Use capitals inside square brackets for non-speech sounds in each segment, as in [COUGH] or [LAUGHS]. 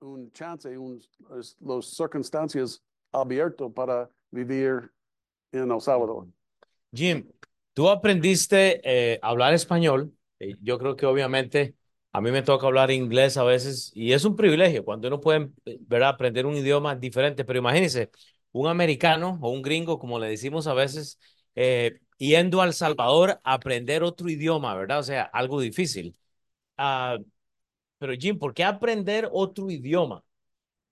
un chance, un, las circunstancias abiertas para vivir en El Salvador. Jim, tú aprendiste eh, a hablar español. Eh, Yo creo que obviamente a mí me toca hablar inglés a veces y es un privilegio cuando uno puede, ¿verdad? aprender un idioma diferente. Pero imagínese, un americano o un gringo, como le decimos a veces, eh, yendo a El Salvador a aprender otro idioma, ¿verdad? O sea, algo difícil. Ah, pero Jim, ¿por qué aprender otro idioma?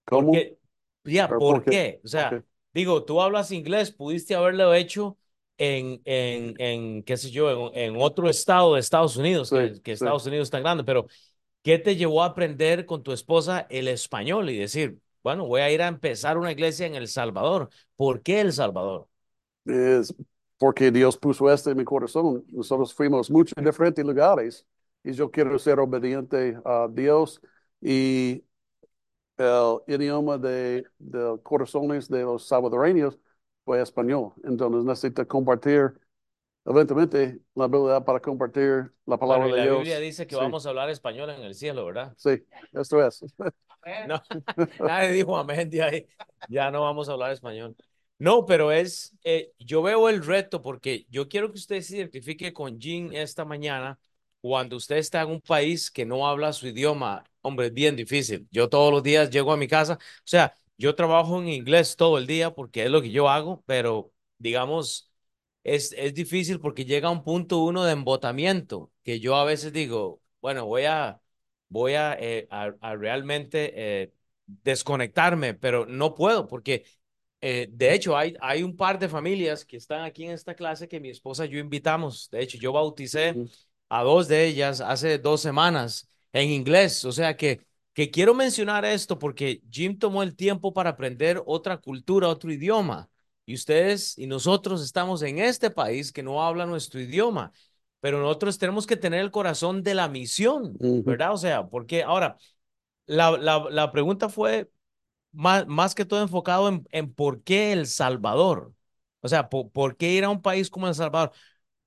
¿Cómo? Porque, ya, ¿por ¿por qué? qué? O sea, digo, tú hablas inglés, pudiste haberlo hecho en, en, en qué sé yo, en, en otro estado de Estados Unidos, Sí, que, que sí. Estados Unidos es tan grande, pero ¿qué te llevó a aprender con tu esposa el español y decir, bueno, voy a ir a empezar una iglesia en El Salvador? ¿Por qué El Salvador? Es porque Dios puso esto en mi corazón. Nosotros fuimos muchos diferentes lugares y yo quiero ser obediente a Dios y el idioma de, de corazones de los salvadoreños fue español. Entonces necesito compartir, evidentemente, la habilidad para compartir la palabra Bueno, de la Dios. Biblia dice que Sí, vamos a hablar español en el cielo, ¿verdad? sí, esto es. No, [LAUGHS] nadie dijo amén de ahí. Ya no vamos a hablar español. No, pero es, eh, yo veo el reto porque yo quiero que usted se identifique con Jean esta mañana cuando usted está en un país que no habla su idioma. Hombre, es bien difícil. Yo todos los días llego a mi casa, o sea, yo trabajo en inglés todo el día porque es lo que yo hago, pero digamos, es, es difícil porque llega un punto uno de embotamiento que yo a veces digo, bueno, voy a voy a, eh, a, a realmente eh, desconectarme, pero no puedo porque eh, de hecho hay, hay un par de familias que están aquí en esta clase que mi esposa y yo invitamos. De hecho, yo bauticé a dos de ellas hace dos semanas en inglés. O sea que, que quiero mencionar esto porque Jim tomó el tiempo para aprender otra cultura, otro idioma. Y ustedes y nosotros estamos en este país que no habla nuestro idioma pero nosotros tenemos que tener el corazón de la misión. ¿verdad? O sea, porque ahora, la, la, la pregunta fue más, más que todo enfocado en, en por qué El Salvador. O sea, por, por qué ir a un país como El Salvador.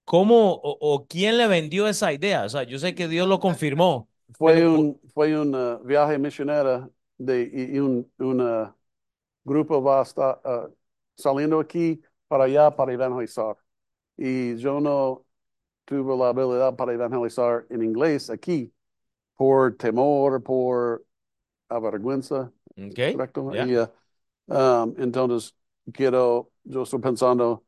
¿Cómo o, o quién le vendió esa idea? O sea, yo sé que Dios lo confirmó, Fue pero un, fue un uh, viaje misionero de, y, un una grupo va a estar uh, saliendo aquí para allá para evangelizar. Y yo no tuve la habilidad para evangelizar en inglés aquí por temor, por avergüenza, ¿ok? ¿correcto? ¿Ya? Y, uh, um, entonces quiero, yo estoy pensando,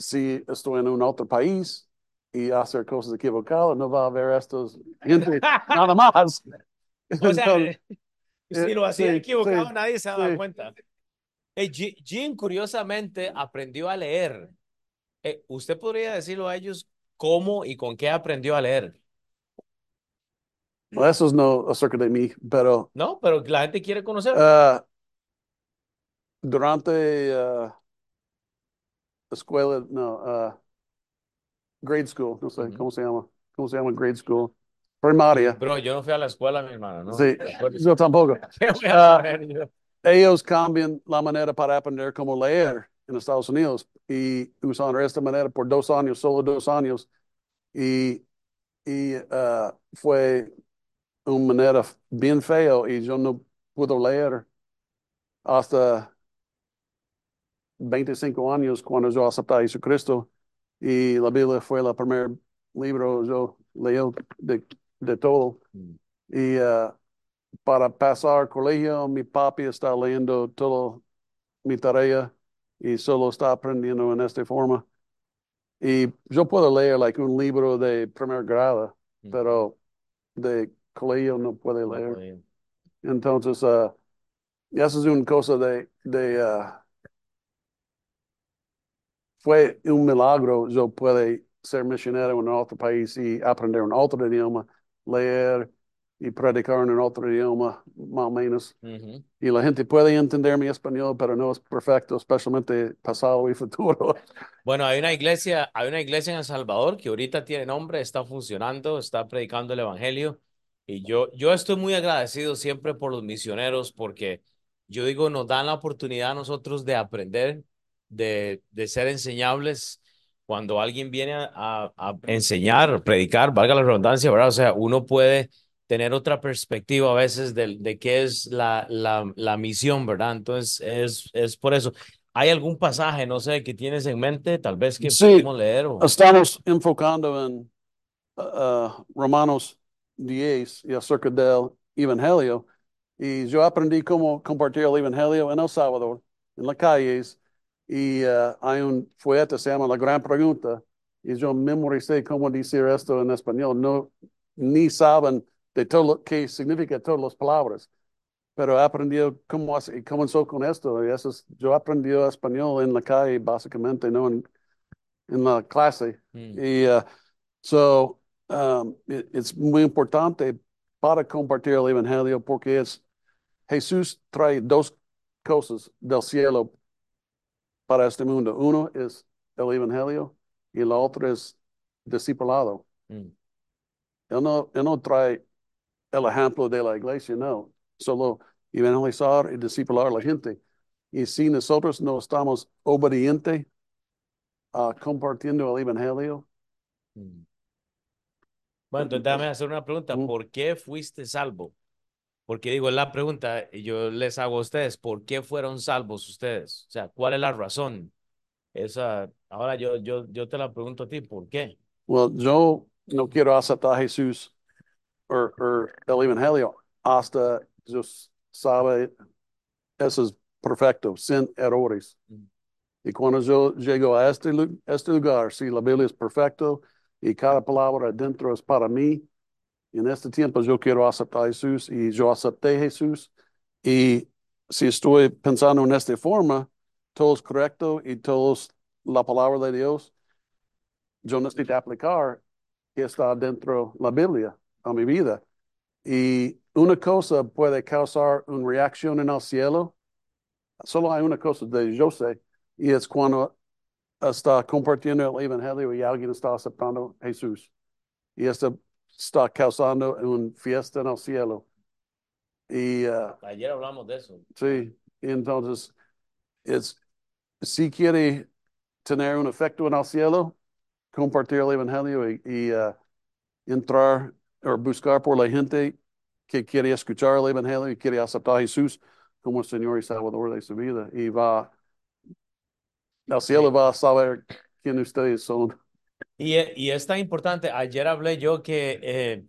si estoy en un otro país y hacer cosas equivocadas, no va a haber estos gente [LAUGHS] nada más. O sea, Entonces, si eh, lo hacía sí, equivocado, sí, nadie se daba sí. cuenta. Eh, Ji- Jim, curiosamente, aprendió a leer. Eh, ¿usted podría decirlo a ellos cómo y con qué aprendió a leer? Well, eso es no acerca de mí, pero No, pero la gente quiere conocer. uh, durante uh, escuela, no, uh, grade school, no sé Ujú. cómo se llama, cómo se llama grade school, primaria. Bro, yo no fui a la escuela, mi hermano, ¿no? Sí, yo tampoco. [LAUGHS] ¿Qué voy a Ah, saber yo? ellos cambian la manera para aprender cómo leer en Estados Unidos y usan esta manera por dos años, solo dos años. Y, y uh, fue una manera bien feo y yo no pude leer hasta 25 años cuando yo acepté a Jesucristo y la Biblia fue el primer libro yo leí de, de todo. Mm. Y uh, para pasar colegio, mi papi está leyendo todo mi tarea y solo está aprendiendo en esta forma. Y yo puedo leer like, un libro de primer grado, Mm. pero de colegio no puede leer. Entonces, uh, esa es una cosa de, de uh, fue un milagro yo puede ser misionero en otro país y aprender un otro idioma, leer y predicar en otro idioma, más o menos. Y la gente puede entender mi español, pero no es perfecto, especialmente pasado y futuro. Bueno, hay una iglesia, hay una iglesia en El Salvador que ahorita tiene nombre, está funcionando, está predicando el evangelio. Y yo, yo estoy muy agradecido siempre por los misioneros porque yo digo, nos dan la oportunidad a nosotros de aprender, de, de ser enseñables. Cuando alguien viene a, a, a enseñar, predicar, valga la redundancia, ¿verdad? O sea, uno puede tener otra perspectiva a veces de, de qué es la, la, la misión, ¿verdad? Entonces, es, es por eso. ¿Hay algún pasaje, no sé, que tienes en mente, tal vez que sí, podemos leer? O... Estamos enfocando en uh, Romanos 10 y acerca del Evangelio. Y yo aprendí cómo compartir el Evangelio en El Salvador, en las calles. Y uh, hay un folleto se llama La Gran Pregunta. Y yo memoricé cómo decir esto en español. No, ni saben de todo lo que significa todas las palabras. Pero aprendió cómo y comenzó con esto. Y eso es, yo aprendí español en la calle, básicamente, no en, en la clase. Mm. Y uh, so, um, it, it's muy importante para compartir el Evangelio porque es Jesús trae dos cosas del cielo para este mundo. Uno es el Evangelio y la otra es discipulado. Mm. Él, no, él no trae el ejemplo de la iglesia, no. Solo evangelizar y discipular a la gente. Y si nosotros no estamos obedientes a compartiendo el Evangelio. Mm. Bueno, entonces déjame hacer una pregunta. ¿Por qué fuiste salvo? Porque digo, la pregunta, y yo les hago a ustedes, ¿por qué fueron salvos ustedes? O sea, ¿cuál es la razón? Esa, ahora yo, yo, yo te la pregunto a ti, ¿por qué? Well, yo no quiero aceptar a Jesús o, el Evangelio hasta Dios sabe, eso es perfecto, sin errores. Mm. Y cuando yo llego a este, este lugar, si la Biblia es perfecto y cada palabra dentro es para mí, en este tiempo yo quiero aceptar a Jesús y yo acepté a Jesús. Y si estoy pensando en esta forma, todo es correcto y todo es la palabra de Dios, yo necesito aplicar que está dentro de la Biblia a mi vida. Y una cosa puede causar una reacción en el cielo. Solo hay una cosa de yo y es cuando está compartiendo el Evangelio y alguien está aceptando Jesús. Y esto está causando una fiesta en el cielo. Y, uh, Ayer hablamos de eso. Sí, entonces, es, si quiere tener un efecto en el cielo, compartir el Evangelio y, y uh, entrar o buscar por la gente que quiere escuchar el Evangelio y quiere aceptar a Jesús como Señor y Salvador de su vida. Y va, el cielo va a saber quién ustedes son. Y, y es tan importante, ayer hablé yo que, eh,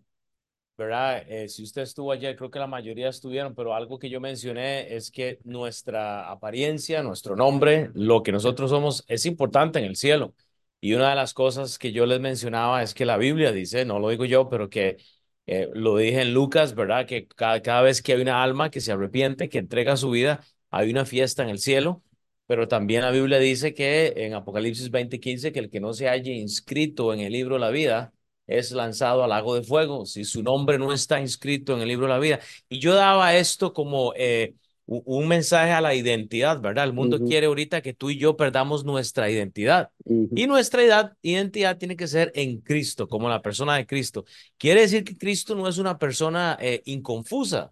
¿verdad? Eh, si usted estuvo ayer, creo que la mayoría estuvieron, pero algo que yo mencioné es que nuestra apariencia, nuestro nombre, lo que nosotros somos, es importante en el cielo. Y una de las cosas que yo les mencionaba es que la Biblia dice, no lo digo yo, pero que eh, lo dije en Lucas, ¿verdad? Que cada, cada vez que hay una alma que se arrepiente, que entrega su vida, hay una fiesta en el cielo. Pero también la Biblia dice que en Apocalipsis 20:15 que el que no se haya inscrito en el libro de la vida es lanzado al lago de fuego, si su nombre no está inscrito en el libro de la vida. Y yo daba esto como eh, un mensaje a la identidad, ¿verdad? El mundo quiere ahorita que tú y yo perdamos nuestra identidad. Y nuestra identidad tiene que ser en Cristo, como la persona de Cristo. Quiere decir que Cristo no es una persona eh, inconfusa.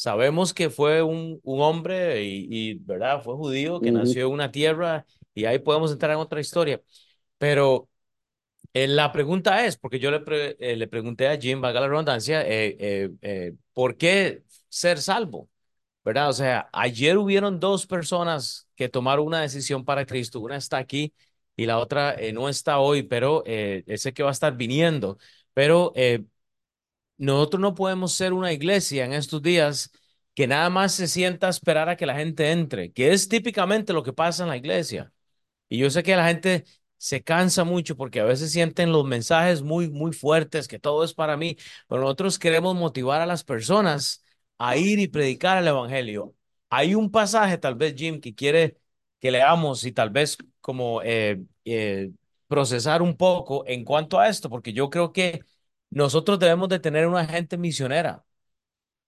Sabemos que fue un, un hombre y, ¿verdad? Fue judío, que nació en una tierra y ahí podemos entrar en otra historia. Pero eh, la pregunta es, porque yo le, eh, le pregunté a Jim, valga la redundancia, ¿por qué ser salvo? ¿verdad? O sea, ayer hubieron dos personas que tomaron una decisión para Cristo. Una está aquí y la otra eh, no está hoy, pero eh, ese que va a estar viniendo. Pero eh, nosotros no podemos ser una iglesia en estos días que nada más se sienta a esperar a que la gente entre, que es típicamente lo que pasa en la iglesia. Y yo sé que la gente se cansa mucho porque a veces sienten los mensajes muy, muy fuertes, que todo es para mí, pero nosotros queremos motivar a las personas a ir y predicar el Evangelio. Hay un pasaje, tal vez, Jim, que quiere que leamos y tal vez como eh, eh, procesar un poco en cuanto a esto, porque yo creo que nosotros debemos de tener una gente misionera.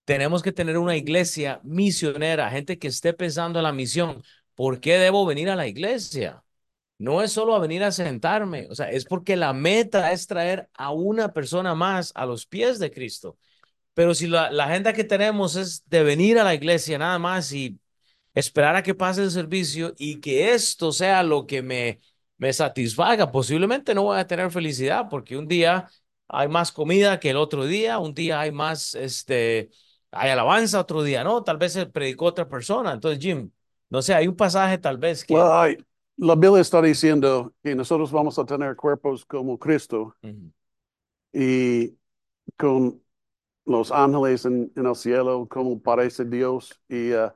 Tenemos que tener una iglesia misionera, gente que esté pensando en la misión. ¿Por qué debo venir a la iglesia? No es solo a venir a sentarme, o sea, es porque la meta es traer a una persona más a los pies de Cristo. Pero si la, la agenda que tenemos es de venir a la iglesia nada más y esperar a que pase el servicio y que esto sea lo que me, me satisfaga, posiblemente no voy a tener felicidad porque un día hay más comida que el otro día, un día hay más, este, hay alabanza, otro día no, tal vez se predicó otra persona. Entonces, Jim, no sé, hay un pasaje tal vez que... Well, hay- la Biblia está diciendo que nosotros vamos a tener cuerpos como Cristo Ujú, y con los ángeles en, en el cielo, como parece Dios. Y eh,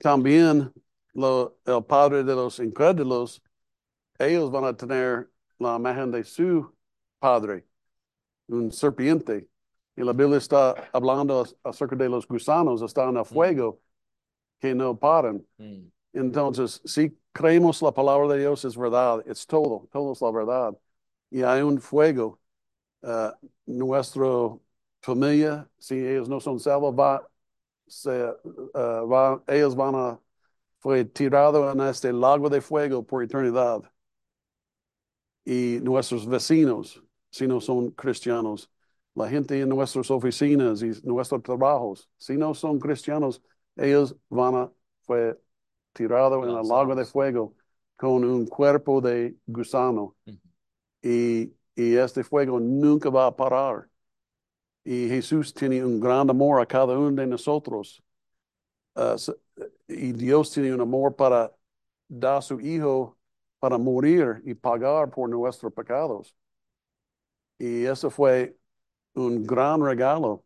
también lo- el Padre de los incrédulos, ellos van a tener la imagen de su Padre, un serpiente. Y la Biblia está hablando acerca de los gusanos, están en el fuego, que no paran. mm, Entonces, si creemos la palabra de Dios es verdad, es todo, todo es la verdad. Y hay un fuego. Uh, nuestra familia, si ellos no son salvos, va, se, uh, va, ellos van a, fue tirado en este lago de fuego por eternidad. Y nuestros vecinos, si no son cristianos, la gente en nuestras oficinas y nuestros trabajos, si no son cristianos, ellos van a, fue tirado en el lago de fuego con un cuerpo de gusano y, y este fuego nunca va a parar. Y Jesús tiene un gran amor a cada uno de nosotros. Uh, s- y Dios tiene un amor para dar a su Hijo para morir y pagar por nuestros pecados. Y eso fue un gran regalo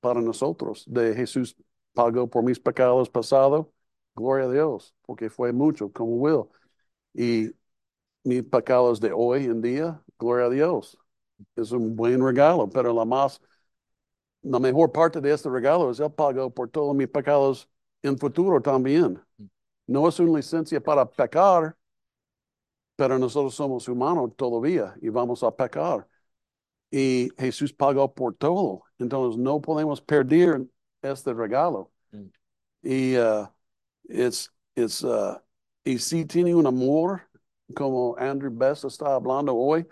para nosotros de Jesús pagó por mis pecados pasados. Gloria a Dios, porque fue mucho, como Will. Y mis pecados de hoy en día, gloria a Dios. Es un buen regalo, pero la más, la mejor parte de este regalo es Él pagó por todos mis pecados en futuro también. No es una licencia para pecar, pero nosotros somos humanos todavía y vamos a pecar. Y Jesús pagó por todo. Entonces no podemos perder este regalo. Mm. Y uh, it's, it's, uh, y si tiene un amor, como Andrew Best está hablando hoy,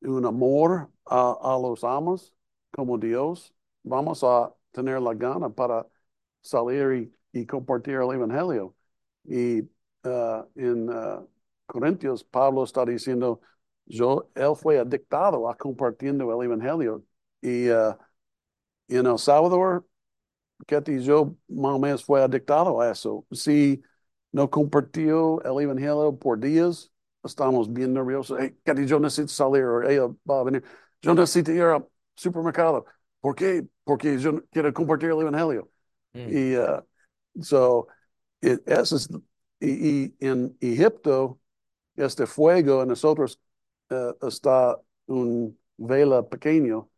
un amor a, a los amos como Dios, vamos a tener la gana para salir y, y compartir el Evangelio. Y uh, en uh, Corintios, Pablo está diciendo, yo, él fue adictado a compartiendo el Evangelio. Y uh, en El Salvador, Ketty y yo más o menos fue adictado a eso. Si no compartió el Evangelio por días, estamos bien nerviosos. Hey, Ketty, yo necesito salir, o ella va a venir. Yo necesito ir al supermercado. ¿Por qué? Porque yo quiero compartir el Evangelio. Mm. Y uh, so, it, eso es, y, y en Egipto, este fuego en nosotros uh, está un vela pequeño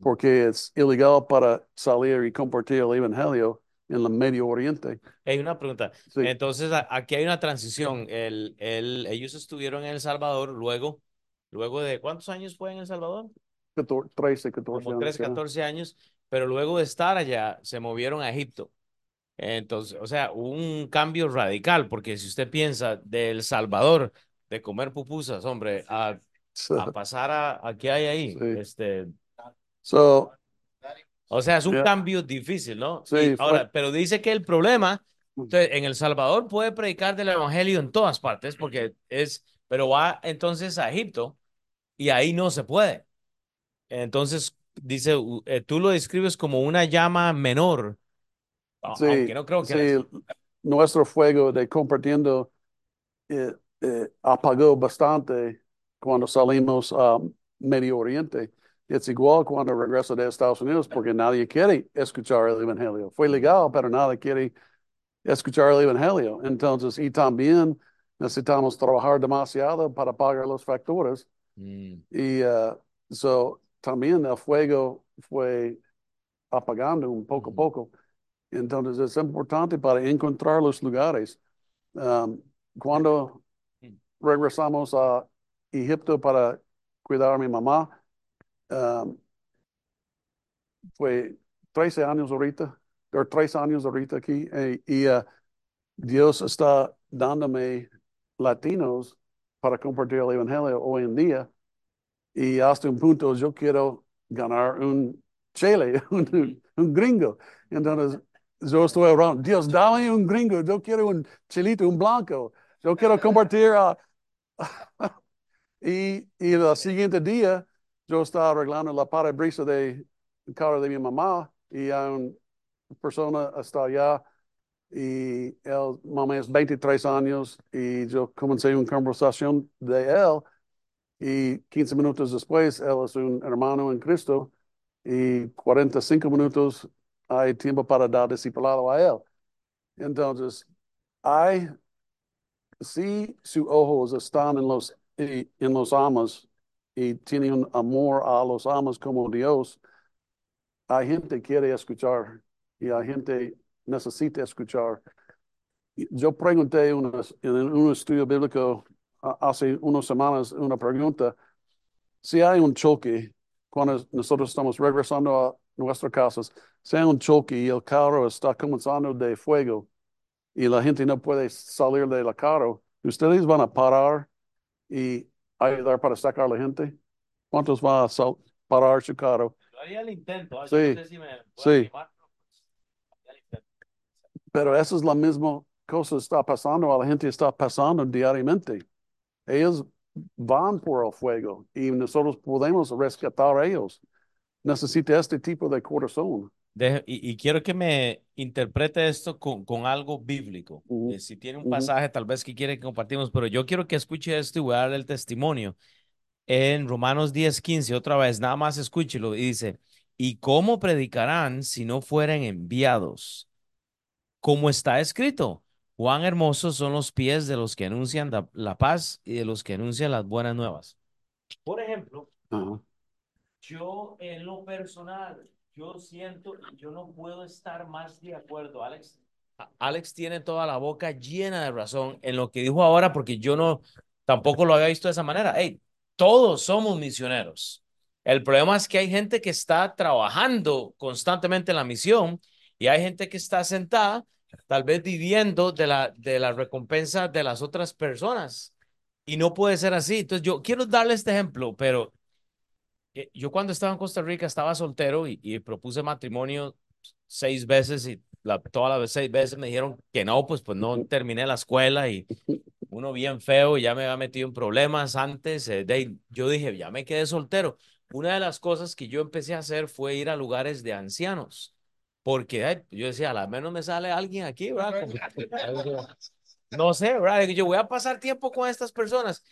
porque es ilegal para salir y compartir el Evangelio en el Medio Oriente. Hay una pregunta. Sí, Entonces, aquí hay una transición. El, el, ellos estuvieron en El Salvador luego, luego de ¿cuántos años fue en El Salvador? 14, 13, 14 Como años. 13, ya. 14 años, pero luego de estar allá se movieron a Egipto. Entonces, o sea, un cambio radical, porque si usted piensa de El Salvador, de comer pupusas, hombre, a, a [LAUGHS] pasar a, a qué hay ahí, Sí. este, So, o sea, es un Yeah. cambio difícil, ¿no? Sí, Y fue- ahora, pero dice que el problema, entonces, en El Salvador puede predicar del evangelio en todas partes, porque es, pero va entonces a Egipto y ahí no se puede. Entonces, dice, eh, tú lo describes como una llama menor, a- sí, aunque no creo que sí, nuestro fuego de compartiendo eh, eh, apagó bastante cuando salimos a Medio Oriente. Es igual cuando regreso de Estados Unidos porque nadie quiere escuchar el Evangelio. Fue legal, pero nadie quiere escuchar el Evangelio. Entonces, y también necesitamos trabajar demasiado para pagar los factores. Mm, Y uh, so, también el fuego fue apagando un poco a Ujú. poco. Entonces es importante para encontrar los lugares. Um, cuando Mm. regresamos a Egipto para cuidar a mi mamá, um, fue 13 años ahorita, o 3 años ahorita aquí, eh, y uh, Dios está dándome latinos para compartir el Evangelio hoy en día. Y hasta un punto yo quiero ganar un chile, [LAUGHS] un, un gringo. Entonces yo estoy hablando, Dios, dame un gringo, yo quiero un chilito, un blanco. Yo quiero compartir. a- [LAUGHS] y, y el siguiente día yo estaba arreglando la parabrisa del carro de mi mamá y hay una persona está allá y él, mamá es 23 años y yo comencé una conversación de él y 15 minutos después él es un hermano en Cristo y 45 minutos hay tiempo para dar discipulado a él. Entonces, hay, si sus ojos están en los, en los amas y tienen un amor a los amas como Dios, hay gente que quiere escuchar y hay gente necesita escuchar. Yo pregunté en un estudio bíblico hace unas semanas una pregunta, si hay un choque cuando nosotros estamos regresando a nuestras casas, si hay un choque y el carro está comenzando de fuego y la gente no puede salir del carro, ¿ustedes van a parar y ayudar para sacar a la gente? ¿Cuántos van a parar su carro? Yo haría el intento. ¿eh? Sí, no sé si me sí. animar, pero, pues, intento. Pero esa es la misma cosa que está pasando, a la gente está pasando diariamente. Ellos van por el fuego y nosotros podemos rescatar a ellos. Necesita este tipo de corazón. Deje- y, y quiero que me interprete esto con, con algo bíblico. Ujú, Eh, si tiene un pasaje tal vez que quiere que compartimos, pero yo quiero que escuche esto y voy a dar el testimonio. En Romanos 10, 15, otra vez, nada más escúchelo, y dice, ¿y cómo predicarán si no fueren enviados? Como está escrito, cuán hermosos son los pies de los que anuncian la, la paz y de los que anuncian las buenas nuevas. Por ejemplo, Ajá. yo en lo personal, yo siento, yo no puedo estar más de acuerdo, Alex. Alex tiene toda la boca llena de razón en lo que dijo ahora, porque yo no, tampoco lo había visto de esa manera. Hey, todos somos misioneros. El problema es que hay gente que está trabajando constantemente en la misión y hay gente que está sentada, tal vez viviendo de la, de la recompensa de las otras personas. Y no puede ser así. Entonces, yo quiero darle este ejemplo, pero eh, yo cuando estaba en Costa Rica estaba soltero y, propuse matrimonio seis veces y la, todas las seis veces me dijeron que no, pues, pues no terminé la escuela y uno bien feo y ya me había metido en problemas antes. eh, de yo dije, ya me quedé soltero. Una de las cosas que yo empecé a hacer fue ir a lugares de ancianos, porque ay, yo decía, a lo menos me sale alguien aquí, [LAUGHS] no sé, ¿verdad? Yo voy a pasar tiempo con estas personas.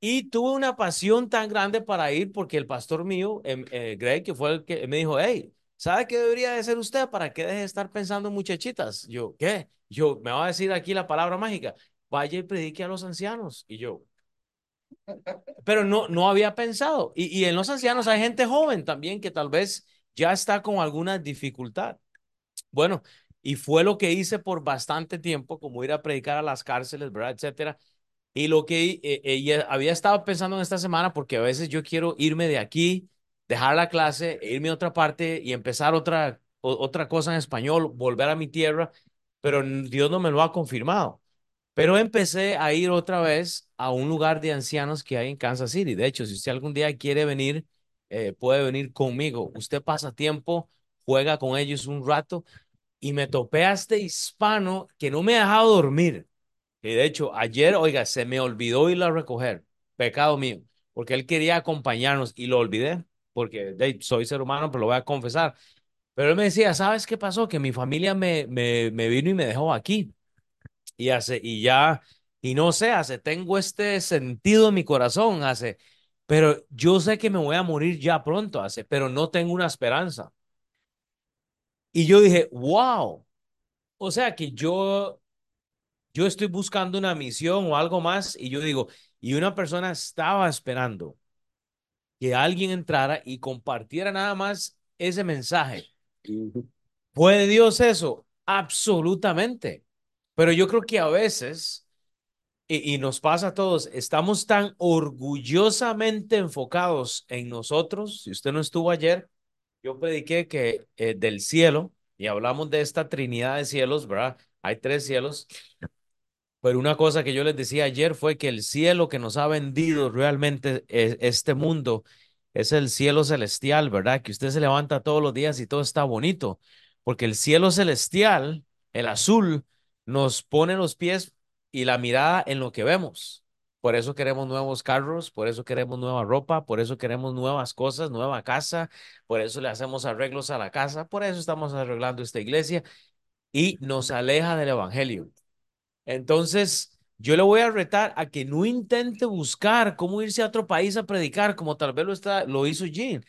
Y tuve una pasión tan grande para ir porque el pastor mío, em, eh, Greg, que fue el que me dijo, hey, ¿sabe qué debería de ser usted para que deje de estar pensando en muchachitas? Yo, ¿qué? Yo, me va a decir aquí la palabra mágica, vaya y predique a los ancianos. Y yo, pero no, no había pensado. Y, y en los ancianos hay gente joven también que tal vez ya está con alguna dificultad. Bueno, y fue lo que hice por bastante tiempo, como ir a predicar a las cárceles, ¿verdad? Etcétera. Y lo que eh, ella había estado pensando en esta semana, porque a veces yo quiero irme de aquí, dejar la clase, e irme a otra parte y empezar otra, otra cosa en español, volver a mi tierra, pero Dios no me lo ha confirmado. Pero empecé a ir otra vez a un lugar de ancianos que hay en Kansas City. De hecho, si usted algún día quiere venir, eh, puede venir conmigo. Usted pasa tiempo, juega con ellos un rato y me topé a este hispano que no me ha dejado dormir. Y de hecho, ayer, oiga, se me olvidó irlo a recoger. Pecado mío, porque él quería acompañarnos y lo olvidé, porque soy ser humano, pero lo voy a confesar. Pero él me decía, ¿sabes qué pasó? Que mi familia me, me, me vino y me dejó aquí. Y hace, y ya, y no sé, hace, tengo este sentido en mi corazón, hace, pero yo sé que me voy a morir ya pronto, hace, pero no tengo una esperanza. Y yo dije, wow, o sea que yo yo estoy buscando una misión o algo más y yo digo, y una persona estaba esperando que alguien entrara y compartiera nada más ese mensaje. ¿Puede Dios eso? Absolutamente. Pero yo creo que a veces, y, y nos pasa a todos, estamos tan orgullosamente enfocados en nosotros. Si usted no estuvo ayer, yo prediqué que eh, del cielo, y hablamos de esta trinidad de cielos, ¿verdad? Hay tres cielos. Pero una cosa que yo les decía ayer fue que el cielo que nos ha vendido realmente es- este mundo es el cielo celestial, ¿verdad? Que usted se levanta todos los días y todo está bonito, porque el cielo celestial, el azul, nos pone los pies y la mirada en lo que vemos. Por eso queremos nuevos carros, por eso queremos nueva ropa, por eso queremos nuevas cosas, nueva casa, por eso le hacemos arreglos a la casa, por eso estamos arreglando esta iglesia y nos aleja del evangelio. Entonces, yo le voy a retar a que no intente buscar cómo irse a otro país a predicar, como tal vez lo, está, lo hizo Jean.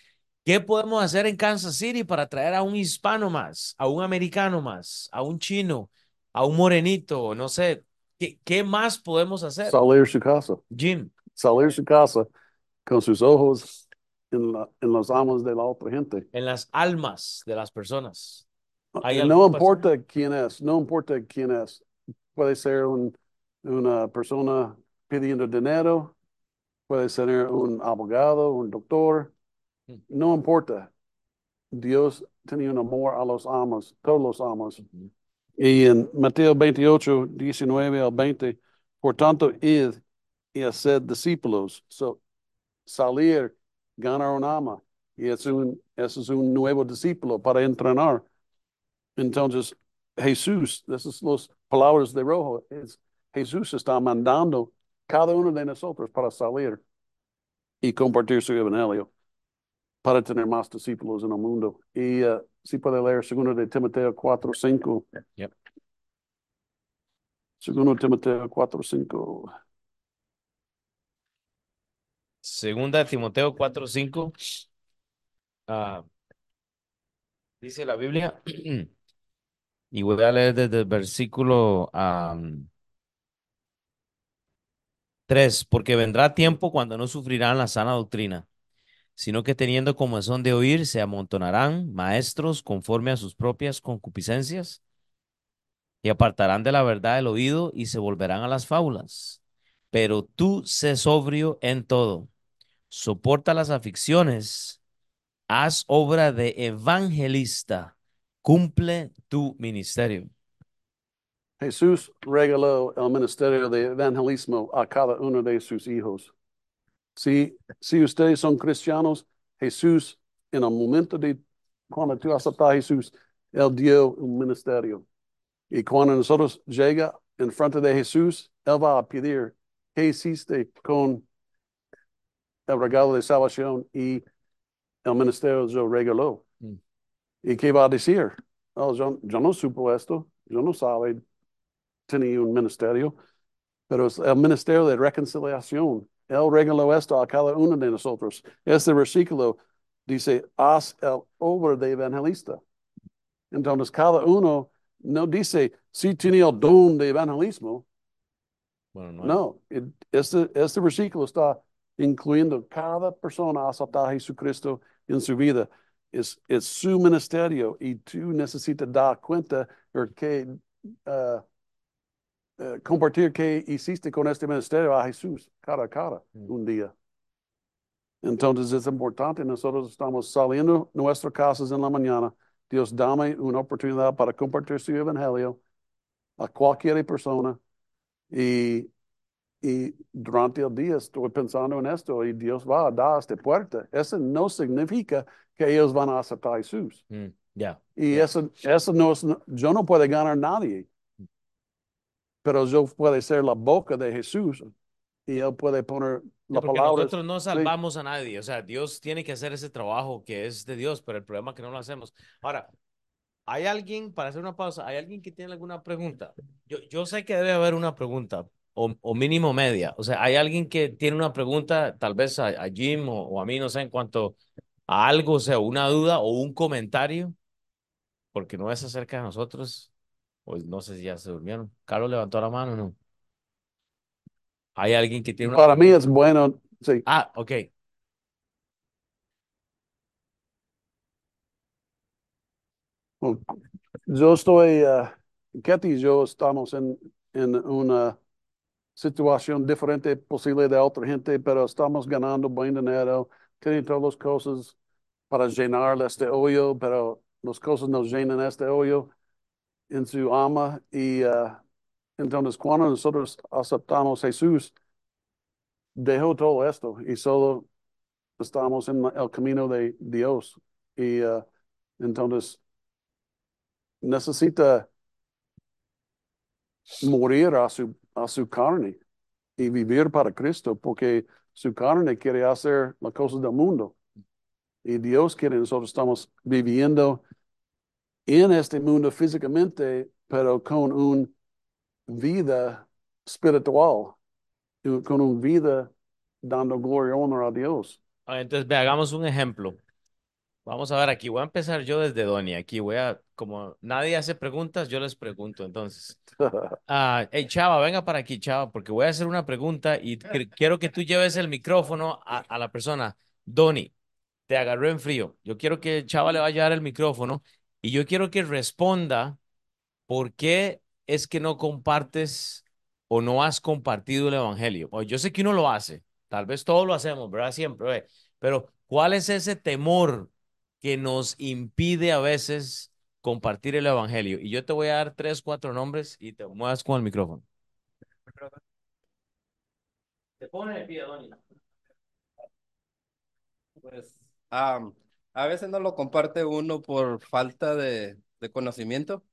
¿Qué podemos hacer en Kansas City para traer a un hispano más, a un americano más, a un chino, a un morenito, no sé? ¿Qué, qué más podemos hacer? Salir su casa. Jim, Salir su casa con sus ojos en, la, en los amos de la otra gente. en las almas de las personas. ¿Hay Y algún no importa quién es, no importa quién es. Puede ser un- una persona pidiendo dinero, puede ser un abogado, un doctor, Mm. no importa. Dios tenía un amor a los amos, todos los amos. Y en Mateo 28, 19 al 20, por tanto, id y haced discípulos. So, salir, ganar un ama. Y es un, es un nuevo discípulo para entrenar. Entonces, Jesús, esas son las palabras de rojo, es, Jesús está mandando cada uno de nosotros para salir y compartir su evangelio, para tener más discípulos en el mundo. Y eh, si puede leer segundo de Timoteo 4, 5. Yep. Segundo de Timoteo 4, 5. Segunda de Timoteo 4, 5. ah, dice la Biblia. [CLEARS THROAT] Y voy a leer desde el versículo 3. Porque vendrá tiempo cuando no sufrirán la sana doctrina, sino que teniendo comezón de oír, se amontonarán maestros conforme a sus propias concupiscencias y apartarán de la verdad el oído y se volverán a las fábulas. Pero tú sé sobrio en todo, soporta las aflicciones, haz obra de evangelista, cumple tu ministerio. Jesús regaló el ministerio de evangelismo a cada uno de sus hijos. Si, si ustedes son cristianos, Jesús, en el momento de cuando tú aceptas a Jesús, Él dio un ministerio. Y cuando nosotros llega en frente de Jesús, Él va a pedir, ¿qué hiciste con el regalo de salvación y el ministerio yo regaló? ¿Y qué va a decir? Oh, yo, yo no supo esto, yo no sabe, tenía un ministerio, pero es el ministerio de reconciliación. Él regaló esto a cada uno de nosotros. Este versículo dice, haz el obra de evangelista. Entonces, cada uno no dice, sí tenía el don de evangelismo. Bueno, no No, este, este versículo está incluyendo cada persona a aceptar a Jesucristo en su vida. Es, es su ministerio y tú necesitas dar cuenta que uh, uh, compartir qué hiciste con este ministerio a Jesús cara a cara Mm. un día. Entonces es importante, nosotros estamos saliendo de nuestras casas en la mañana. Dios dame una oportunidad para compartir su evangelio a cualquier persona y, y durante el día estoy pensando en esto y Dios va a dar esta puerta. Eso no significa que ellos van a aceptar a Jesús. Mm, ya. Y Ya. eso, eso no es, yo no puedo ganar a nadie, pero yo puedo ser la boca de Jesús y él puede poner Sí, la porque palabra. nosotros no salvamos a nadie, o sea, Dios tiene que hacer ese trabajo que es de Dios, pero el problema es que no lo hacemos. Ahora, ¿hay alguien, para hacer una pausa, ¿hay alguien que tiene alguna pregunta? Yo, yo sé que debe haber una pregunta, o, o mínimo media, o sea, ¿hay alguien que tiene una pregunta, tal vez a, a Jim o, o a mí, no sé, en cuanto a algo, o sea, una duda o un comentario? Porque no es acerca de nosotros, pues no sé si ya se durmieron. Carlos levantó la mano, ¿no? ¿Hay alguien que tiene una Para mí es bueno, sí. Ah, ok. Yo estoy, uh, Ketty y yo estamos en, en una situación diferente posible de otra gente, pero estamos ganando buen dinero, tienen todas las cosas para llenar este hoyo, pero las cosas nos llenan este hoyo en su alma y uh, entonces cuando nosotros aceptamos a Jesús, dejó todo esto y solo estamos en el camino de Dios. Y uh, entonces necesita morir a su, a su carne y vivir para Cristo, porque su carne quiere hacer las cosas del mundo. Y Dios quiere, nosotros estamos viviendo en este mundo físicamente, pero con una vida espiritual, con una vida dando gloria y honor a Dios. Entonces, ve, hagamos un ejemplo. Vamos a ver aquí, voy a empezar yo desde Donnie. Aquí voy a, como nadie hace preguntas, yo les pregunto. Entonces, [LAUGHS] ah, hey, Chava, venga para aquí, Chava, porque voy a hacer una pregunta y qu- quiero que tú lleves el micrófono a, a la persona. Donnie, te agarró en frío. Yo quiero que Chava le vaya a dar el micrófono y yo quiero que responda por qué es que no compartes o no has compartido el evangelio. O yo sé que uno lo hace, tal vez todos lo hacemos, ¿verdad? Siempre, ¿ve? pero ¿cuál es ese temor que nos impide a veces compartir el evangelio? Y yo te voy a dar tres, cuatro nombres y te muevas con el micrófono. Te pone de pie, Donny. Pues am, a veces no lo comparte uno por falta de, de conocimiento,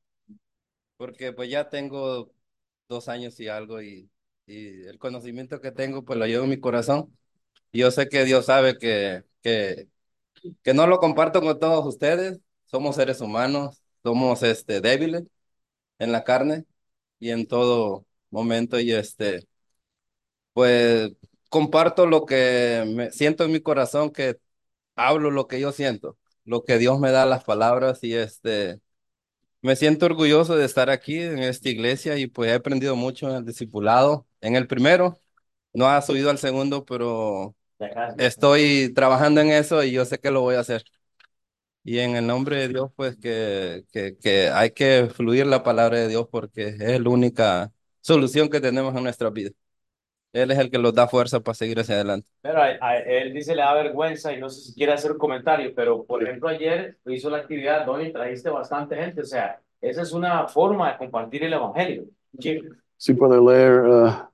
porque pues ya tengo dos años y algo y, y el conocimiento que tengo pues lo llevo en mi corazón. Yo sé que Dios sabe que, que, que no lo comparto con todos ustedes. Somos seres humanos, somos este, débiles en la carne y en todo momento y este, pues comparto lo que siento en mi corazón que hablo lo que yo siento, lo que Dios me da las palabras y este, me siento orgulloso de estar aquí en esta iglesia y pues he aprendido mucho en el discipulado. En el primero, no ha subido al segundo, pero estoy trabajando en eso y yo sé que lo voy a hacer. Y en el nombre de Dios, pues que, que, que hay que fluir la palabra de Dios porque es la única solución que tenemos en nuestra vida. Él es el que nos da fuerza para seguir hacia adelante. Pero a, a él dice le da vergüenza y no sé si quiere hacer un comentario, pero por ejemplo ayer hizo la actividad, Donny, trajiste bastante gente, o sea, esa es una forma de compartir el evangelio. Jim, Si puede leer uh,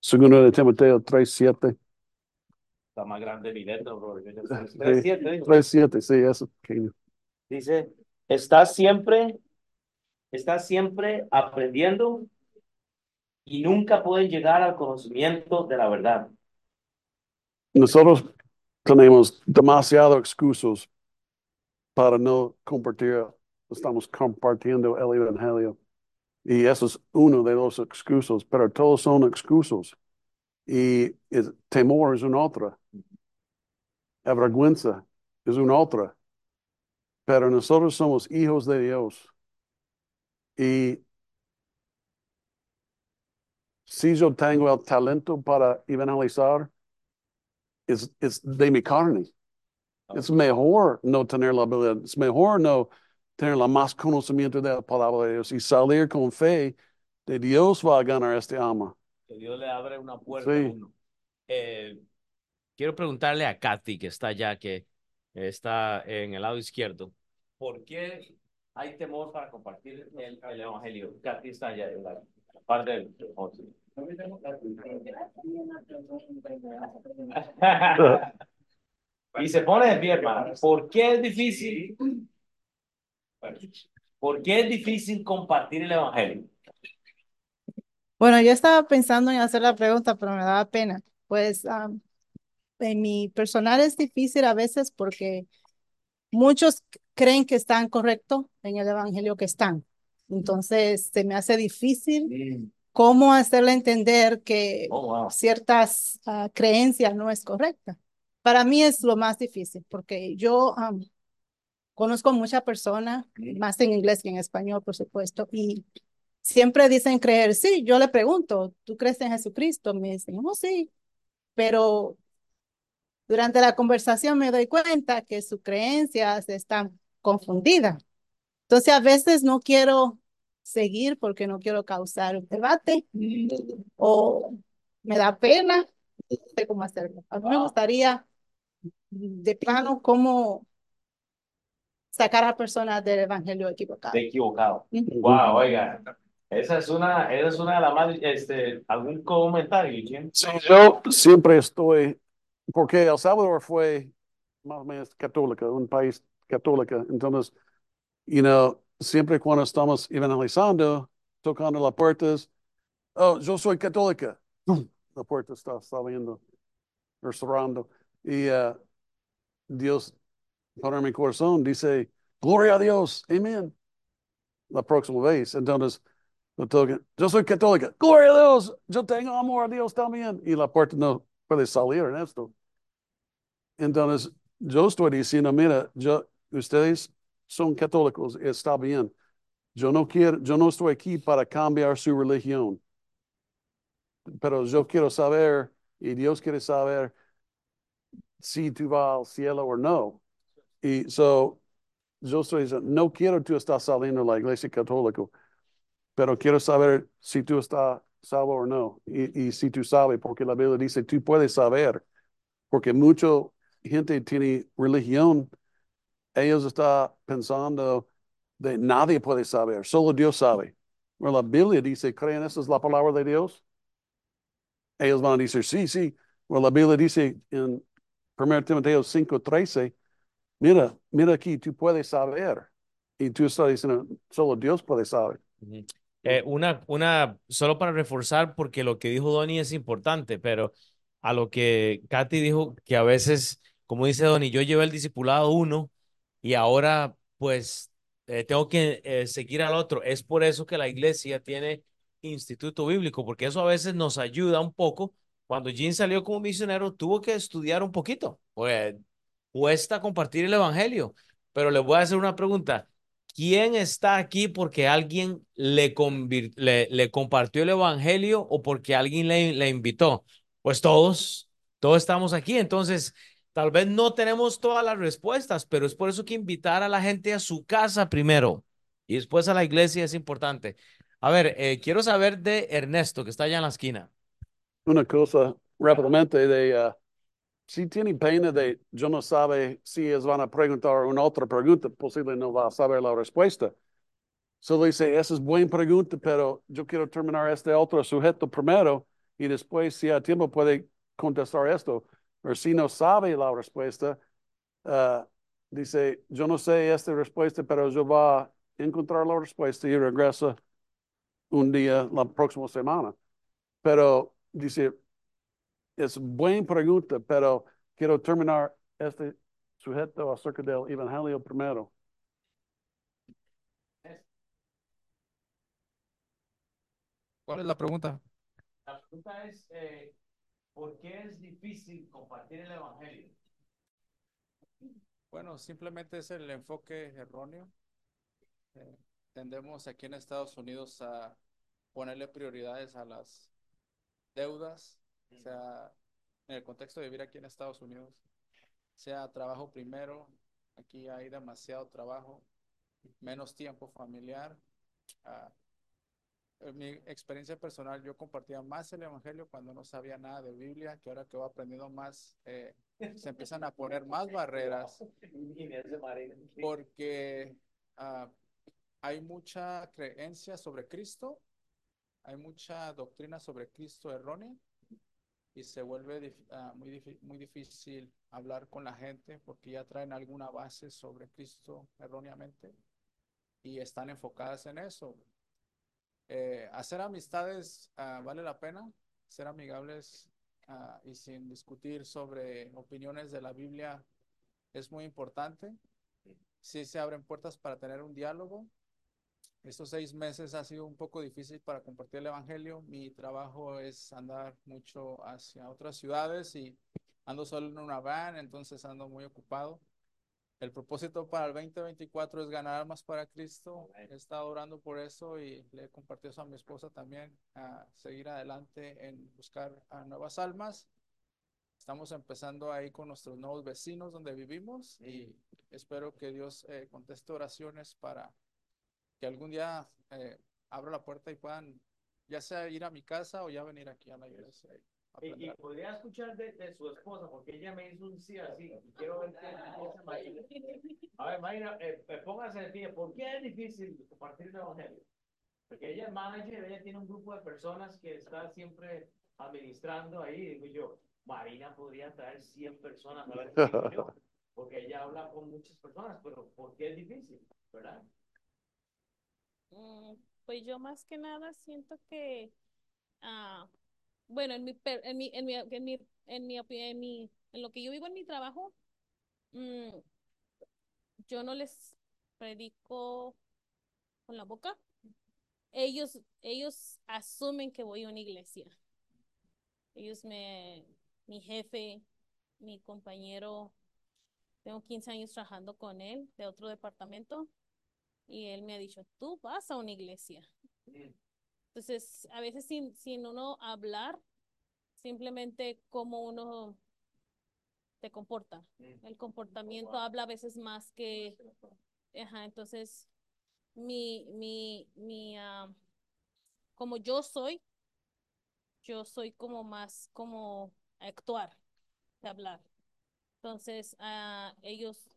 segundo de Timoteo 3.7. está más grande mi letra, bro. Sí. Tres, siete, dijo. 3.7, sí, eso. pequeño. Dice, estás siempre, estás siempre aprendiendo y nunca pueden llegar al conocimiento de la verdad. Nosotros tenemos demasiados excusas para no compartir, estamos compartiendo el Evangelio. Y eso es uno de los excusas, pero todos son excusas. Y el temor es una otra. La vergüenza es una otra. Pero nosotros somos hijos de Dios. Y si yo tengo el talento para evangelizar, es, es de mi carne. Es mejor no tener la habilidad, es mejor no tener la más conocimiento de la palabra de Dios y salir con fe de Dios va a ganar este alma. Que Dios le abre una puerta Sí. a uno. Eh, quiero preguntarle a Katy, que está allá, que está en el lado izquierdo, ¿por qué hay temor para compartir el, el evangelio? Katy está allá en la, parte del... oh, [LAUGHS] sí. y se pone de pie, hermano. ¿Por qué es difícil? ¿Por qué es difícil compartir el evangelio? Bueno, yo estaba pensando en hacer la pregunta, pero me daba pena. Pues am, en mi personal es difícil a veces porque muchos creen que están correctos en el evangelio que están. Entonces, se me hace difícil cómo hacerle entender que Oh, ciertas ah, creencias no es correcta. Para mí es lo más difícil porque yo am, conozco muchas personas, más en inglés que en español, por supuesto, y siempre dicen creer. Sí, yo le pregunto, ¿tú crees en Jesucristo? Me dicen, no, sí, pero durante la conversación me doy cuenta que sus creencias están confundidas. Entonces, a veces no quiero seguir porque no quiero causar un debate o me da pena, no sé cómo hacerlo. A mí me gustaría de plano cómo sacar a personas del evangelio equivocado. De equivocado. Wow, oiga, esa es una, esa es una de las más, este, algún comentario, Jim. Sí, yo siempre estoy, porque El Salvador fue más o menos católica, un país católico. Entonces, you know, siempre cuando estamos evangelizando, tocando las puertas, oh, yo soy católica. La puerta está saliendo, o cerrando. Y uh, Dios, para mi corazón, dice, gloria a Dios, amén. La próxima vez. Entonces, yo soy católica, gloria a Dios, yo tengo amor a Dios también. Y la puerta no puede salir en esto. Entonces, yo estoy diciendo, mira, yo, ustedes son católicos, está bien. Yo no quiero, yo no estoy aquí para cambiar su religión. Pero yo quiero saber, y Dios quiere saber, si tú vas al cielo o no. Y so, yo estoy diciendo, no quiero tú estar saliendo de la iglesia católica, pero quiero saber si tú estás salvo o no. Y, si tú sabes, porque la Biblia dice, tú puedes saber, porque mucha gente tiene religión, ellos están pensando de nadie puede saber, solo Dios sabe. Bueno, la Biblia dice, ¿creen esa es la palabra de Dios? Ellos van a decir, sí, sí. Bueno, la Biblia dice en 1 Timoteo 5:13, mira, mira aquí, tú puedes saber. Y tú estás diciendo, solo Dios puede saber. Eh, una, una, solo para reforzar, porque lo que dijo Donny es importante, pero a lo que Katy dijo, que a veces, como dice Donny, yo llevé el discipulado uno y ahora pues eh, tengo que eh, seguir al otro. Es por eso que la iglesia tiene instituto bíblico, porque eso a veces nos ayuda un poco. Cuando Jean salió como misionero, tuvo que estudiar un poquito. Pues cuesta compartir el evangelio, pero le voy a hacer una pregunta. ¿Quién está aquí porque alguien le, compartió el evangelio o porque alguien le, le invitó? Pues todos, todos estamos aquí. Entonces, tal vez no tenemos todas las respuestas, pero es por eso que invitar a la gente a su casa primero y después a la iglesia es importante. A ver, eh, quiero saber de Ernesto, que está allá en la esquina. Una cosa rápidamente de, uh, si tiene pena de, yo no sabe si ellos van a preguntar una otra pregunta, posible no va a saber la respuesta. Solo dice, esa es buena pregunta, pero yo quiero terminar este otro sujeto primero y después, si hay tiempo, puede contestar esto. O si no sabe la respuesta, uh, dice, yo no sé esta respuesta, pero yo voy a encontrar la respuesta y regresa un día la próxima semana. Pero dice, es buena pregunta, pero quiero terminar este sujeto acerca del Evangelio primero. ¿Cuál es la pregunta? La pregunta es, eh, ¿por qué es difícil compartir el Evangelio? Bueno, simplemente es el enfoque erróneo. Eh, tendemos aquí en Estados Unidos a ponerle prioridades a las deudas, o sea, en el contexto de vivir aquí en Estados Unidos, sea trabajo primero, aquí hay demasiado trabajo, menos tiempo familiar. Ah, en mi experiencia personal, yo compartía más el Evangelio cuando no sabía nada de Biblia, que ahora que voy aprendiendo más, eh, se empiezan a poner más barreras, [LAUGHS] porque uh, hay mucha creencia sobre Cristo, hay mucha doctrina sobre Cristo errónea y se vuelve uh, muy, muy difícil hablar con la gente porque ya traen alguna base sobre Cristo erróneamente y están enfocadas en eso. Eh, hacer amistades uh, vale la pena, ser amigables uh, y sin discutir sobre opiniones de la Biblia es muy importante. Sí se abren puertas para tener un diálogo, estos seis meses ha sido un poco difícil para compartir el Evangelio. Mi trabajo es andar mucho hacia otras ciudades y ando solo en una van, entonces ando muy ocupado. El propósito para el 2024 es ganar almas para Cristo. He estado orando por eso y le he compartido eso a mi esposa también, a seguir adelante en buscar a nuevas almas. Estamos empezando ahí con nuestros nuevos vecinos donde vivimos y espero que Dios eh, conteste oraciones para que algún día eh, abra la puerta y puedan ya sea ir a mi casa o ya venir aquí a la iglesia. Y, podría escuchar de, de, su esposa, porque ella me hizo un sí así, y quiero ver qué A ver, Mayra, eh, eh, póngase de pie, ¿por qué es difícil compartir el evangelio? Porque ella es manager, ella tiene un grupo de personas que está siempre administrando ahí, digo yo, Marina podría traer 100 personas a ver porque ella habla con muchas personas, pero ¿por qué es difícil? ¿Verdad? Mm, pues yo más que nada siento que ah, bueno, en mi, en en mi, en mi, en mi, en en lo que yo vivo en mi trabajo, mm, yo no les predico con la boca. Ellos, ellos asumen que voy a una iglesia. Ellos me, mi jefe, mi compañero, tengo 15 años trabajando con él de otro departamento y él me ha dicho, tú vas a una iglesia. Entonces, a veces sin, sin uno hablar, simplemente cómo uno te comporta. El comportamiento habla a veces más que, ajá, entonces, mi, mi, mi, ah, como yo soy, yo soy como más como actuar, de hablar. Entonces, a ellos,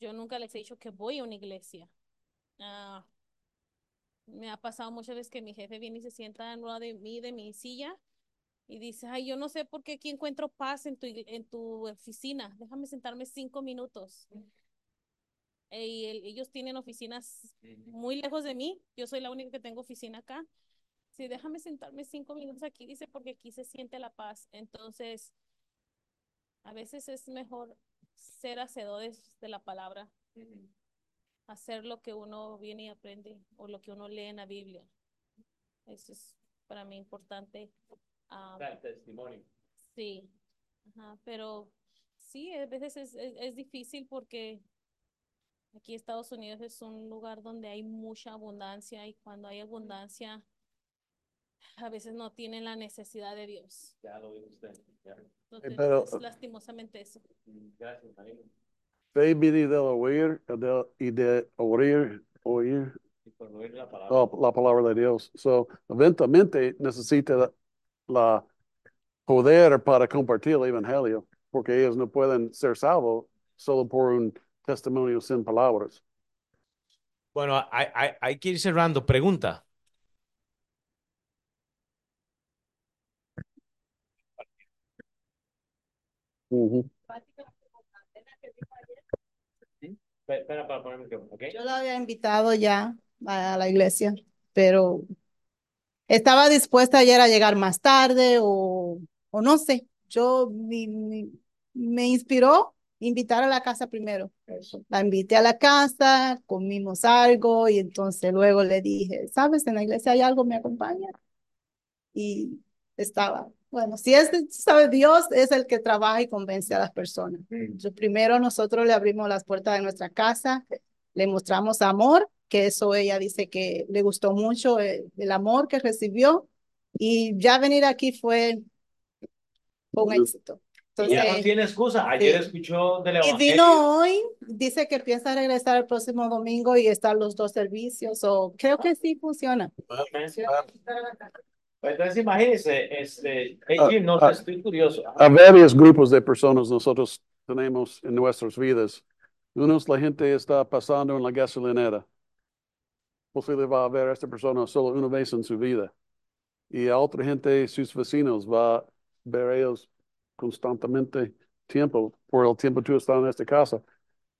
yo nunca les he dicho que voy a una iglesia. Ah, me ha pasado muchas veces que mi jefe viene y se sienta en lado de mí, de mi silla, y dice, ay, yo no sé por qué aquí encuentro paz en tu, en tu oficina, déjame sentarme cinco minutos. Eh, Y el- ellos tienen oficinas muy lejos de mí, yo soy la única que tengo oficina acá. Sí, déjame sentarme cinco minutos aquí, dice, porque aquí se siente la paz. Entonces, a veces es mejor ser hacedores de la palabra, hacer lo que uno viene y aprende o lo que uno lee en la Biblia. Eso es para mí importante. Ah, testimonio. sí, Ajá, pero sí, a veces es, es, es difícil porque aquí Estados Unidos es un lugar donde hay mucha abundancia y cuando hay abundancia, a veces no tienen la necesidad de Dios. Ya lo dijo usted. Ya. Entonces, pero- es lastimosamente eso. Gracias, Marino. Fe viene del oír de- y de oír, oír Y por oír la palabra. oh, la palabra de Dios. So, eventualmente necesita la, la poder para compartir el evangelio, porque ellos no pueden ser salvos solo por un testimonio sin palabras. Bueno, hay, hay, hay que ir cerrando. Pregunta. Espera para poner el micrófono, ¿ok? Yo la había invitado ya a la iglesia, pero estaba dispuesta ayer a llegar más tarde o, o no sé. Yo mi- mi- me inspiró invitar a la casa primero. La invité a la casa, comimos algo y entonces luego le dije, ¿sabes? En la iglesia hay algo, ¿me acompaña? Y estaba. Bueno, si es, sabe, Dios es el que trabaja y convence a las personas. Yo, primero nosotros le abrimos las puertas de nuestra casa, le mostramos amor, que eso ella dice que le gustó mucho el, el amor que recibió y ya venir aquí fue un éxito. Ya no Entonces, tiene excusa. Ayer sí. escuchó del y evangelio. vino hoy, dice que piensa regresar el próximo domingo y estar los dos servicios, o creo que sí funciona. Entonces, imagínese, este, hey, Ah, Jim, no, ah. estoy curioso. A varios grupos de personas nosotros tenemos en nuestras vidas. Unos, la gente está pasando en la gasolinera. Posible va a ver a esta persona solo una vez en su vida. Y a otra gente, sus vecinos, va a ver ellos constantemente tiempo, por el tiempo tú estás en esta casa.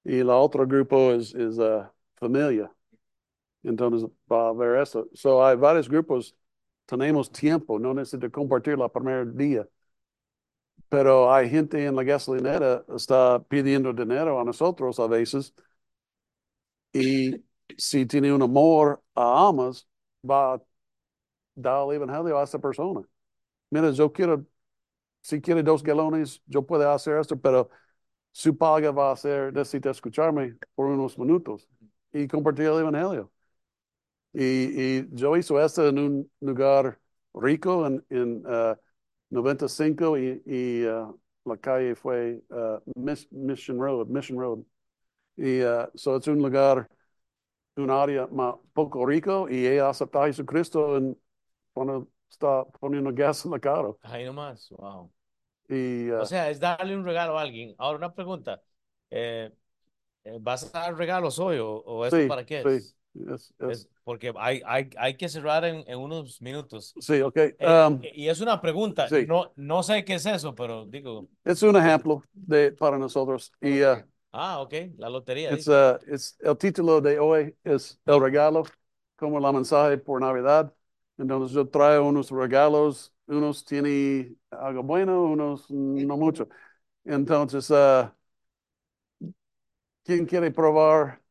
Y la otro grupo es, es ah, familia. Entonces va a ver eso. So hay varios grupos, tenemos tiempo, no necesito compartir la primer día pero hay gente en la gasolinera está pidiendo dinero a nosotros a veces y si tiene un amor a almas va a dar el evangelio a esa persona. Mira, yo quiero, si quiere dos galones, yo puedo hacer esto, pero su paga va a ser, necesita escucharme por unos minutos y compartir el evangelio. Y, y yo hice esto en un lugar rico en, en uh, 95 y, y uh, la calle fue uh, Miss- Mission Road, Mission Road. Y uh, so es un lugar, un área más poco rico y ella acepta a Jesucristo en, cuando está poniendo gas en la carro. Ahí nomás, wow. Y uh, O sea, es darle un regalo a alguien. Ahora, una pregunta. Eh, eh, ¿vas a dar regalos hoy o, o esto sí, para qué sí, es? es- es- Es porque hay, hay, hay que cerrar en, en unos minutos. sí, ok. Eh, Um, y es una pregunta. sí. No, no sé qué es eso, pero digo, es un ejemplo de, para nosotros. Y uh, ah, ok, la lotería. It's, uh, it's, el título de hoy es El regalo, como la mensaje por Navidad. Entonces yo traigo unos regalos, unos tiene algo bueno, unos no mucho. Entonces, ah, ¿quién quiere probar?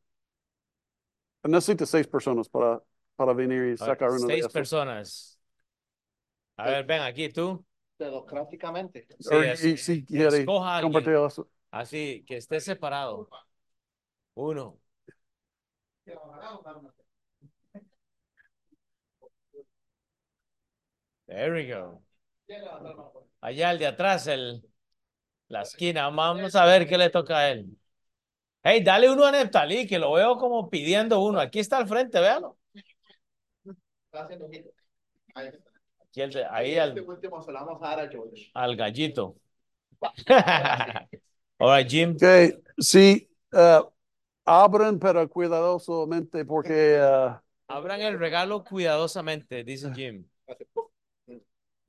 Necesito seis personas para, para venir y ver, sacar de Seis estos. personas. A ver, ven aquí tú. Democráticamente. Sí, y si quiere compartir eso. Así, que esté separado. Uno. There we go. Allá el de atrás, el, la esquina. Vamos a ver qué le toca a él. Hey, dale uno a Neptalí, que lo veo como pidiendo uno. Aquí está al frente, véalo. Aquí el ahí Este al, último se lo vamos a dar a George. al gallito. [LAUGHS] All right, Jim. Que sí, ah, abren, pero cuidadosamente porque ah, Abran el regalo cuidadosamente, dice Jim.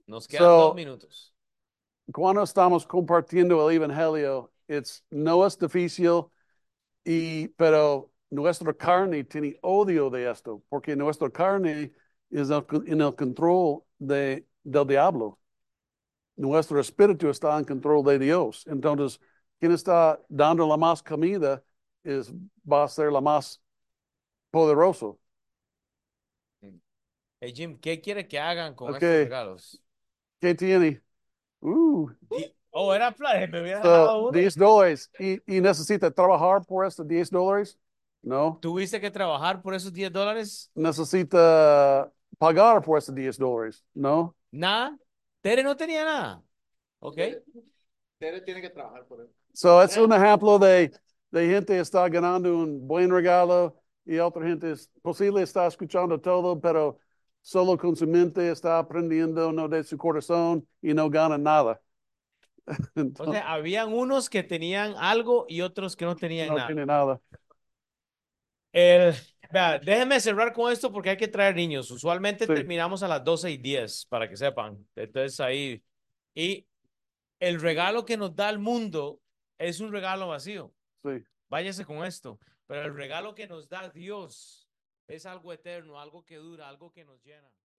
Nos quedan So- dos minutos. cuando estamos compartiendo el evangelio, it's, no es difícil, y, pero nuestra carne tiene odio de esto, porque nuestra carne es el- en el control de, del diablo. Nuestro espíritu está en control de Dios. Entonces, quien está dando la más comida es, va a ser la más poderoso. Hey, Jim, ¿qué quiere que hagan con estos regalos? ¿Qué tiene? Uh, Oh, era plan, me hubiera dado so, uno. 10 dólares. ¿Y, ¿Y necesita trabajar por estos 10 dólares? No. ¿Tuviste que trabajar por esos 10 dólares? necesita pagar por esos 10 dólares, ¿no? Nada. Tere no tenía nada. Ok. Tere tiene que trabajar por él. So, es un ejemplo de, de gente que está ganando un buen regalo y otra gente es posible está escuchando todo, pero solo con su mente está aprendiendo, no de su corazón y no gana nada. [LAUGHS] O Entonces, sea, habían unos que tenían algo y otros que no tenían no nada. tiene nada. El, vea, déjenme cerrar con esto porque hay que traer niños. Usualmente Sí. terminamos a las 12 y 10, para que sepan. Entonces ahí. Y el regalo que nos da el mundo es un regalo vacío. Sí. Váyase con esto. Pero el regalo que nos da Dios es algo eterno, algo que dura, algo que nos llena.